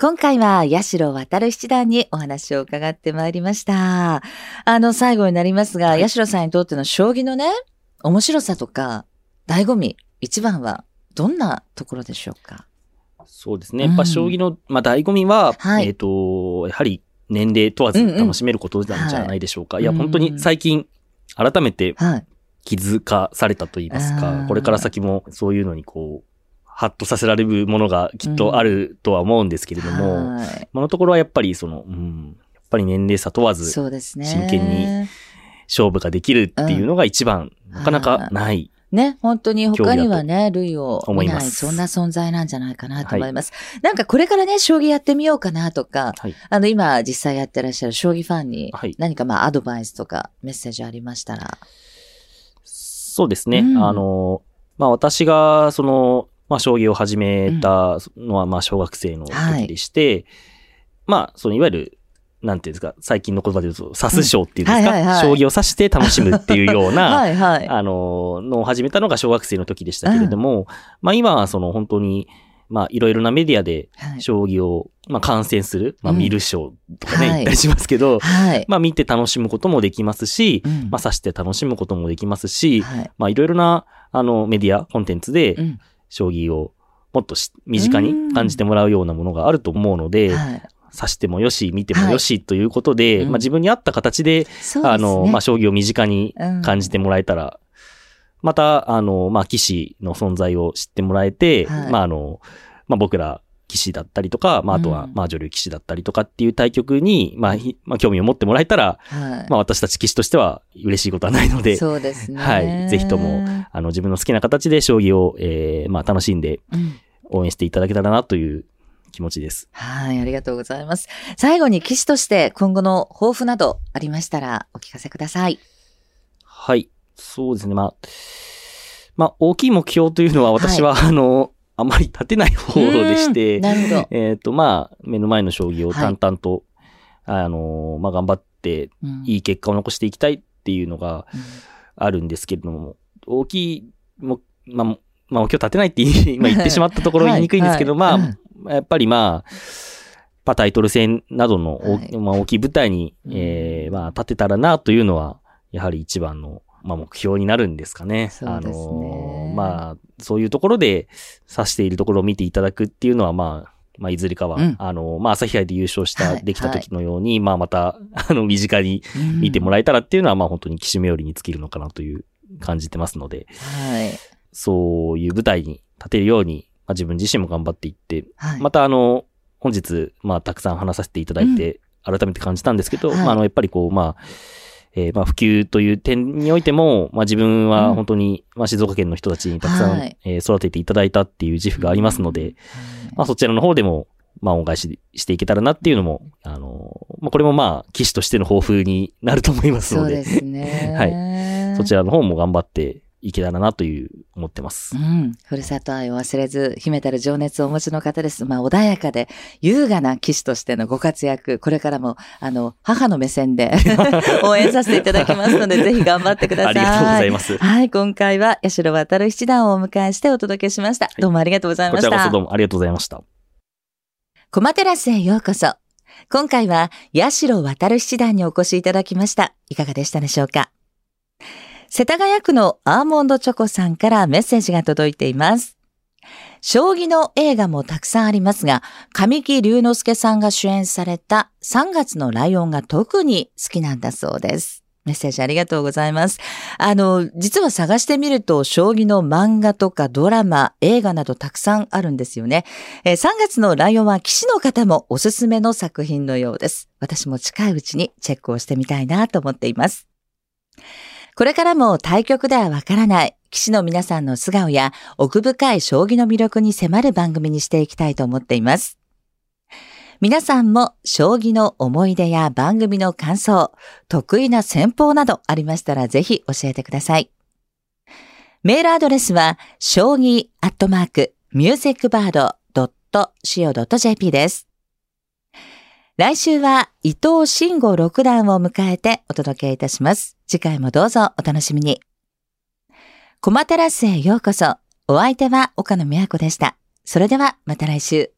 今回は八代渡七段にお話を伺ってまいりました。あの、最後になりますが、八代さんにとっての将棋のね、面白さとか、醍醐味、一番はどんなところでしょうか？そうですね。やっぱ将棋の、まあ、醍醐味は、はいえっ、と、やはり年齢問わず楽しめることなんじゃないでしょうか。いや、本当に最近、改めてはい。気づかされたと言いますあか、ーこれから先もそういうのにこう、ハッとさせられるものがきっとあるとは思うんですけれども、はいこのところはやっぱりその、うん、やっぱり年齢差問わずそうですね。真剣に勝負ができるっていうのが一番、なかなかない。ね、本当に他にはね、類を見ない、そんな存在なんじゃないかなと思います。なんかこれからね、将棋やってみようかなとか、はい。あの、今実際やってらっしゃる将棋ファンにはい何かまあアドバイスとかメッセージありましたら。そうですね。うん。あの、まあ私が、その、まあ将棋を始めたのは、まあ小学生の時でして、まあ、そのいわゆる、なんていうんですか、最近の言葉で言うと、指す将っていうんですか、うん。はいはいはい。将棋を指して楽しむっていうような、はいはい。あの、のを始めたのが小学生の時でしたけれども、まあ今はその本当に、まあいろいろなメディアではい。将棋を、まあ観戦する、まあうん。見る将とかね、はい。言ったりしますけど、はい。まあ見て楽しむこともできますし、うん。まあ指して楽しむこともできますし、はい。まあいろいろな、あの、メディア、コンテンツでう、ん。将棋をもっとし身近に感じてもらうようなものがあると思うので、はい。指してもよし、見てもよしということで、うん。まあ自分に合った形で。あの、まあ将棋を身近にうん。感じてもらえたら、また、あの、まあ、棋士の存在を知ってもらえて、はいまあ、あの、まあ、僕ら棋士だったりとか、まあ、あとはう、んまあ、女流棋士だったりとかっていう対局に、まあ、ひまあ、興味を持ってもらえたら、はい。まあ、私たち棋士としては嬉しいことはないので、そうですね。はい。ぜひとも、あの、自分の好きな形で将棋を、えーまあ、楽しんでうん応援していただけたらなという気持ちです。はい、ありがとうございます。最後に棋士として今後の抱負などありましたらお聞かせください。はい。そうですね。まあ、まあ、大きい目標というのは私は、あの、あまり立てない方でして。えっ、と、まあ、目の前の将棋を淡々と、あの、まあ、頑張って、うん。いい結果を残していきたいっていうのがうん。あるんですけれども、大きい、も、まあ、まあ、目標立てないって言い、まあ、言ってしまったところ言いにくいんですけど、はい。はい。まあ、やっぱりまあ、まあ、タイトル戦などの大,、はい。まあ、大きい舞台に、うん。えーまあ、立てたらなというのは、やはり一番の、まあ、目標になるんですかね。そうですね。のまあ、そういうところで指しているところを見ていただくっていうのは、まあ、まあ、いずれかは、うん。あの、まあ、朝日杯で優勝した、はい。できた時のように、まあ、また、あの、身近に見てもららえたらっていうのは、まあ、本当に騎士冥利に尽きるのかなという感じてますので、はい。そういう舞台に立てるように、まあ、自分自身も頑張っていって、はい。またあの、本日、まあ、たくさん話させていただいて、改めて感じたんですけど、はい。まあ、あの、やっぱりこう、まあ、えーまあ、普及という点においても、まあ、自分は本当に、まあ、静岡県の人たちにたくさん、はい。えー育てていただいたっていう自負がありますので、まあ、そちらの方でも、まあ、恩返ししていけたらなっていうのも、あの、まあ、これもまあ、騎士としての抱負になると思いますので、そうですね。はい。そちらの方も頑張っていけたらなという、思ってますう。ん。ふるさと愛を忘れず、秘めたる情熱をお持ちの方です。まあ、穏やかで、優雅な騎士としてのご活躍、これからも、あの、母の目線で 応援させていただきますので、ぜひ頑張ってください。ありがとうございます。はい、今回は、八代渡七段をお迎えしてお届けしました。どうもありがとうございこちました。らこそどうもありがとうございました。コマテラスへようこそ。今回は、八代渡七段にお越しいただきました。いかがでしたでしょうか？世田谷区のアーモンドチョコさんからメッセージが届いています。将棋の映画もたくさんありますが、神木隆之介さんが主演された3月のライオンが特に好きなんだそうです。メッセージありがとうございます。あの、実は探してみると、将棋の漫画とかドラマ、映画などたくさんあるんですよね。えー3月のライオンは騎士の方もおすすめの作品のようです。私も近いうちにチェックをしてみたいなと思っています。これからも対局ではわからない騎士の皆さんの素顔や奥深い将棋の魅力に迫る番組にしていきたいと思っています。皆さんも将棋の思い出や番組の感想、得意な戦法などありましたらぜひ教えてください。メールアドレスは、将棋アットマーク、ミュージックバード .co.jp です。来週は伊藤慎吾六段を迎えてお届けいたします。次回もどうぞお楽しみに。コマテラスへようこそ。お相手は岡野美和子でした。それではまた来週。